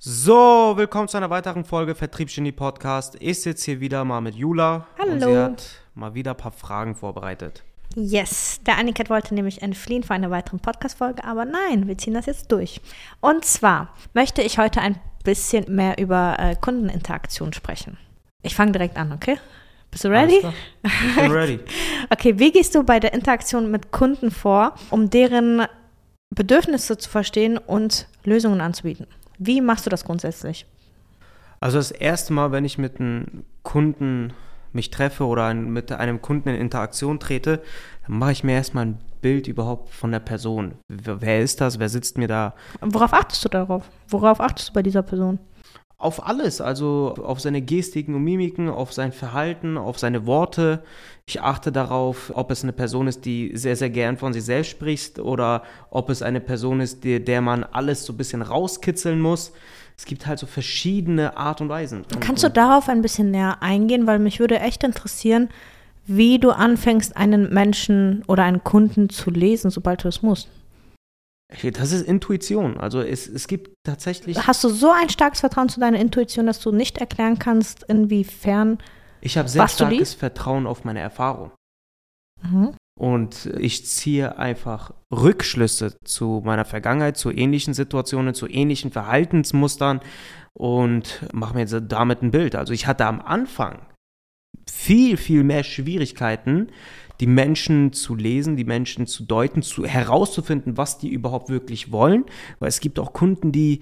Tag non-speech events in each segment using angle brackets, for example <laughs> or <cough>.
So, willkommen zu einer weiteren Folge Vertriebsgenie Podcast. Ich sitze hier wieder mal mit Jula. Hallo. Und sie hat mal wieder ein paar Fragen vorbereitet. Yes, der Aniket wollte nämlich entfliehen für eine weitere Podcast-Folge, aber nein, wir ziehen das jetzt durch. Und zwar möchte ich heute ein bisschen mehr über äh, Kundeninteraktion sprechen. Ich fange direkt an, okay? Bist du ready? Ich bin ready. <laughs> Okay, wie gehst du bei der Interaktion mit Kunden vor, um deren Bedürfnisse zu verstehen und Lösungen anzubieten? Wie machst du das grundsätzlich? Also das erste Mal, wenn ich mit einem Kunden mich treffe oder mit einem Kunden in Interaktion trete, dann mache ich mir erstmal ein Bild überhaupt von der Person. Wer ist das? Wer sitzt mir da? Worauf achtest du darauf? Worauf achtest du bei dieser Person? Auf alles, also auf seine Gestiken und Mimiken, auf sein Verhalten, auf seine Worte. Ich achte darauf, ob es eine Person ist, die sehr, sehr gern von sich selbst spricht oder ob es eine Person ist, die, der man alles so ein bisschen rauskitzeln muss. Es gibt halt so verschiedene Art und Weisen. Kannst du darauf ein bisschen näher eingehen, weil mich würde echt interessieren, wie du anfängst, einen Menschen oder einen Kunden zu lesen, sobald du es musst. Das ist Intuition. Also es, es gibt tatsächlich. Hast du so ein starkes Vertrauen zu deiner Intuition, dass du nicht erklären kannst, inwiefern. Ich habe sehr starkes? Vertrauen auf meine Erfahrung. Mhm. Und ich ziehe einfach Rückschlüsse zu meiner Vergangenheit, zu ähnlichen Situationen, zu ähnlichen Verhaltensmustern und mache mir damit ein Bild. Also ich hatte am Anfang viel, viel mehr Schwierigkeiten, die Menschen zu lesen, die Menschen zu deuten, zu herauszufinden, was die überhaupt wirklich wollen. Weil es gibt auch Kunden, die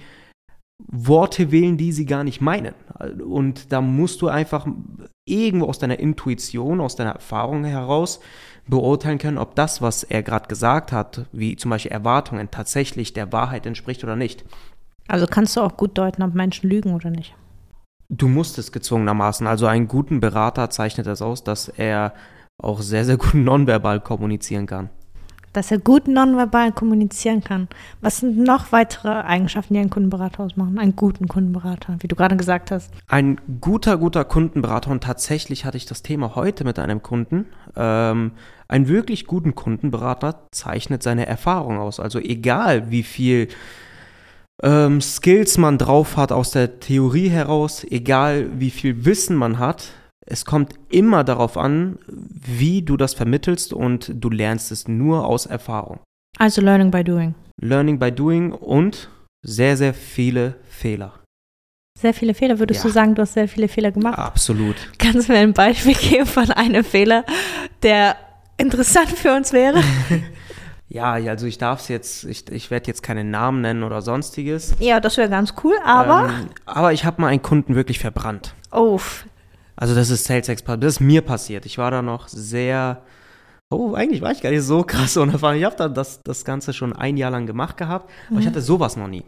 Worte wählen, die sie gar nicht meinen. Und da musst du einfach irgendwo aus deiner Intuition, aus deiner Erfahrung heraus beurteilen können, ob das, was er gerade gesagt hat, wie zum Beispiel Erwartungen, tatsächlich der Wahrheit entspricht oder nicht. Also kannst du auch gut deuten, ob Menschen lügen oder nicht. Du musst es gezwungenermaßen. Also einen guten Berater zeichnet das aus, dass er auch sehr, sehr gut <laughs> nonverbal kommunizieren kann. Dass er gut nonverbal kommunizieren kann. Was sind noch weitere Eigenschaften, die einen Kundenberater ausmachen? Einen guten Kundenberater, wie du gerade gesagt hast. Ein guter, guter Kundenberater, und tatsächlich hatte ich das Thema heute mit einem Kunden, ähm, einen wirklich guten Kundenberater zeichnet seine Erfahrung aus. Also egal, wie viel ähm, Skills man drauf hat aus der Theorie heraus, egal wie viel Wissen man hat, es kommt immer darauf an, wie du das vermittelst und du lernst es nur aus Erfahrung. Also Learning by Doing. Learning by doing und sehr, sehr viele Fehler. Sehr viele Fehler. Würdest Ja. du sagen, du hast sehr viele Fehler gemacht? Absolut. Kannst du mir ein Beispiel <laughs> geben von einem Fehler, der interessant für uns wäre? <laughs> Ja, also ich darf es jetzt, ich, ich werde jetzt keine Namen nennen oder sonstiges. ja, das wäre ganz cool, aber. Ähm, aber ich habe mal einen Kunden wirklich verbrannt. oh, Also das ist Sales Expert, das ist mir passiert. Ich war da noch sehr, oh, eigentlich war ich gar nicht so krass unerfahren. Ich habe da das, das Ganze schon ein Jahr lang gemacht gehabt, aber ich hatte sowas noch nie.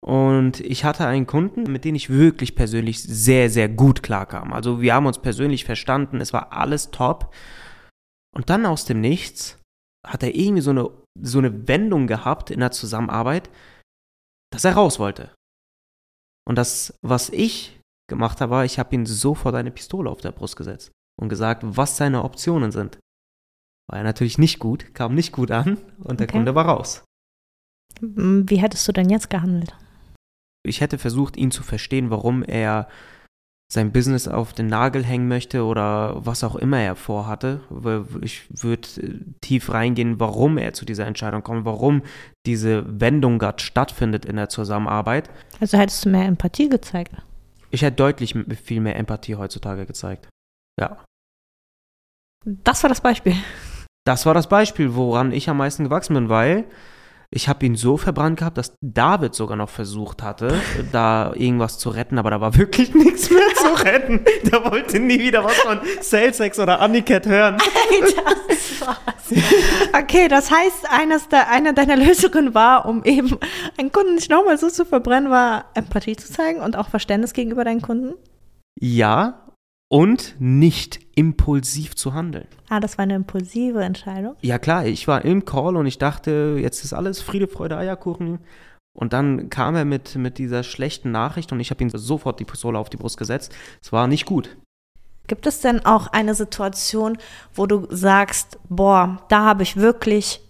Und ich hatte einen Kunden, mit dem ich wirklich persönlich sehr, sehr gut klarkam. Also wir haben uns persönlich verstanden, es war alles top. Und dann aus dem Nichts hat er irgendwie so eine, so eine Wendung gehabt in der Zusammenarbeit, dass er raus wollte. Und das, was ich gemacht habe, war, ich habe ihm sofort eine Pistole auf der Brust gesetzt und gesagt, was seine Optionen sind. War ja natürlich nicht gut, kam nicht gut an und der Okay. Kunde war raus. wie hättest du denn jetzt gehandelt? Ich hätte versucht, ihn zu verstehen, warum er sein Business auf den Nagel hängen möchte oder was auch immer er vorhatte. Ich würde äh, tief reingehen, warum er zu dieser Entscheidung kommt, warum diese Wendung gerade stattfindet in der Zusammenarbeit. Also hättest du mehr Empathie gezeigt. Ich hätte deutlich viel mehr Empathie heutzutage gezeigt. Ja. Das war das Beispiel. Das war das Beispiel, woran ich am meisten gewachsen bin, weil ich habe ihn so verbrannt gehabt, dass David sogar noch versucht hatte, <laughs> da irgendwas zu retten, aber da war wirklich nichts mehr zu retten. Der wollte nie wieder was von SalesX oder Aniket hören. das <laughs> war's. Okay, das heißt, eines der, eine deiner Lösungen war, um eben einen Kunden nicht nochmal so zu verbrennen, war Empathie zu zeigen und auch Verständnis gegenüber deinen Kunden. Ja, und nicht impulsiv zu handeln. Ah, das war eine impulsive Entscheidung. Ja klar, ich war im Call und ich dachte, jetzt ist alles Friede, Freude, Eierkuchen. Und dann kam er mit, mit dieser schlechten Nachricht und ich habe ihm sofort die Pistole auf die Brust gesetzt. Es war nicht gut. Gibt es denn auch eine Situation, wo du sagst, boah, da habe ich wirklich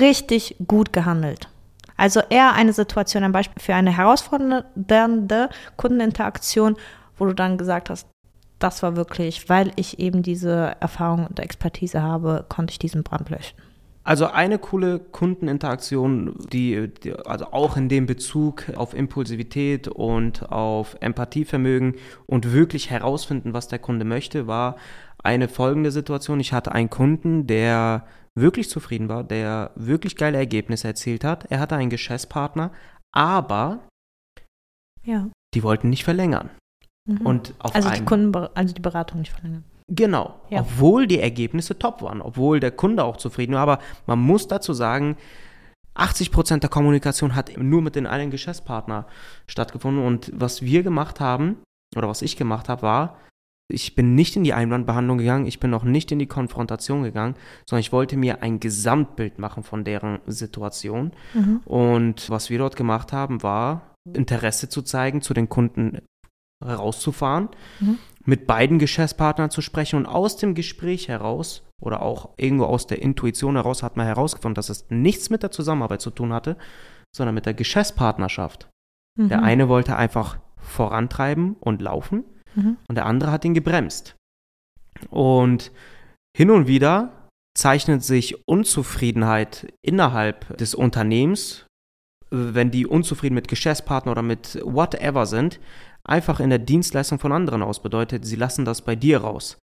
richtig gut gehandelt? Also eher eine Situation, ein Beispiel für eine herausfordernde Kundeninteraktion, wo du dann gesagt hast, das war wirklich, weil ich eben diese Erfahrung und Expertise habe, konnte ich diesen Brand löschen. Also eine coole Kundeninteraktion, die, die, also auch in dem Bezug auf Impulsivität und auf Empathievermögen und wirklich herausfinden, was der Kunde möchte, war eine folgende Situation. Ich hatte einen Kunden, der wirklich zufrieden war, der wirklich geile Ergebnisse erzielt hat. Er hatte einen Geschäftspartner, aber ja. die wollten nicht verlängern. Mhm. Und auf also die Kunden, also die Beratung nicht verlängern. Genau, ja. obwohl die Ergebnisse top waren, obwohl der Kunde auch zufrieden war. Aber man muss dazu sagen, 80 Prozent der Kommunikation hat nur mit den einen Geschäftspartner stattgefunden. Und was wir gemacht haben, oder was ich gemacht habe, war, ich bin nicht in die Einwandbehandlung gegangen, ich bin auch nicht in die Konfrontation gegangen, sondern ich wollte mir ein Gesamtbild machen von deren Situation. Mhm. Und was wir dort gemacht haben, war, Interesse zu zeigen, zu den Kunden rauszufahren, mhm. mit beiden Geschäftspartnern zu sprechen und aus dem Gespräch heraus oder auch irgendwo aus der Intuition heraus hat man herausgefunden, dass es nichts mit der Zusammenarbeit zu tun hatte, sondern mit der Geschäftspartnerschaft. Mhm. Der eine wollte einfach vorantreiben und laufen mhm. und der andere hat ihn gebremst. Und hin und wieder zeichnet sich Unzufriedenheit innerhalb des Unternehmens, wenn die unzufrieden mit Geschäftspartner oder mit whatever sind, einfach in der Dienstleistung von anderen aus. Bedeutet, sie lassen das bei dir raus.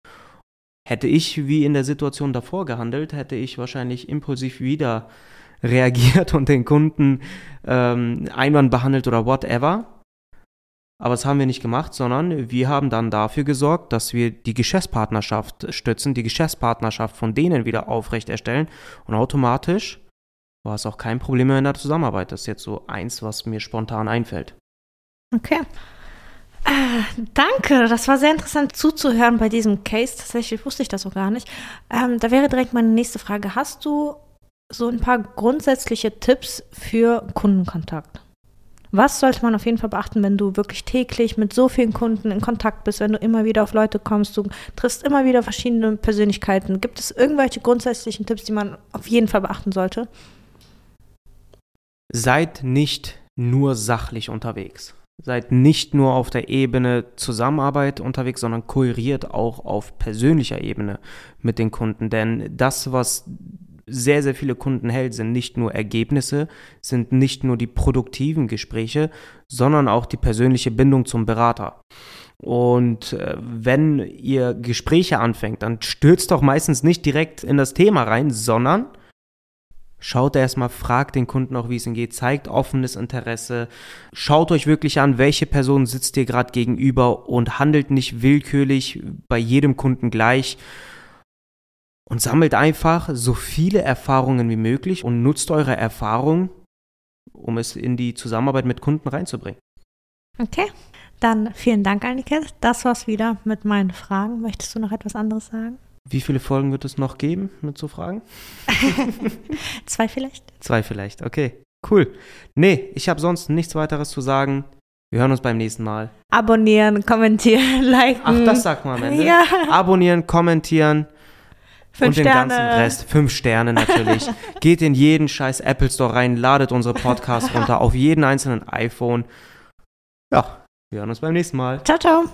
Hätte ich wie in der Situation davor gehandelt, hätte ich wahrscheinlich impulsiv wieder <laughs> reagiert und den Kunden ähm, Einwand behandelt oder whatever. Aber das haben wir nicht gemacht, sondern wir haben dann dafür gesorgt, dass wir die Geschäftspartnerschaft stützen, die Geschäftspartnerschaft von denen wieder aufrechterstellen und automatisch war es auch kein Problem mehr in der Zusammenarbeit. Das ist jetzt so eins, was mir spontan einfällt. Okay. Äh, danke, das war sehr interessant zuzuhören bei diesem Case. Tatsächlich wusste ich das auch gar nicht. Ähm, da wäre direkt meine nächste Frage. Hast du so ein paar grundsätzliche Tipps für Kundenkontakt? Was sollte man auf jeden Fall beachten, wenn du wirklich täglich mit so vielen Kunden in Kontakt bist, wenn du immer wieder auf Leute kommst, du triffst immer wieder verschiedene Persönlichkeiten? Gibt es irgendwelche grundsätzlichen Tipps, die man auf jeden Fall beachten sollte? Seid nicht nur sachlich unterwegs. Seid nicht nur auf der Ebene Zusammenarbeit unterwegs, sondern kooperiert auch auf persönlicher Ebene mit den Kunden. Denn das, was sehr, sehr viele Kunden hält, sind nicht nur Ergebnisse, sind nicht nur die produktiven Gespräche, sondern auch die persönliche Bindung zum Berater. Und äh, wenn ihr Gespräche anfängt, dann stürzt doch meistens nicht direkt in das Thema rein, sondern Schaut erstmal, fragt den Kunden auch, wie es ihm geht, zeigt offenes Interesse. Schaut euch wirklich an, welche Person sitzt dir gerade gegenüber und handelt nicht willkürlich bei jedem Kunden gleich. Und sammelt einfach so viele Erfahrungen wie möglich und nutzt eure Erfahrung, um es in die Zusammenarbeit mit Kunden reinzubringen. Okay, dann vielen Dank, Annika. Das war's wieder mit meinen Fragen. Möchtest du noch etwas anderes sagen? Wie viele Folgen wird es noch geben mit so Fragen? <laughs> Zwei vielleicht. Zwei vielleicht, okay. Cool. Nee, ich habe sonst nichts weiteres zu sagen. Wir hören uns beim nächsten Mal. Abonnieren, kommentieren, <laughs> liken. Ach, das sagt man am Ende. Ja. Abonnieren, kommentieren. Fünf und Sterne. den ganzen Rest. Fünf Sterne natürlich. <laughs> Geht in jeden scheiß Apple Store rein, ladet unsere Podcasts runter auf jeden einzelnen iPhone. Ja, wir hören uns beim nächsten Mal. Ciao, ciao.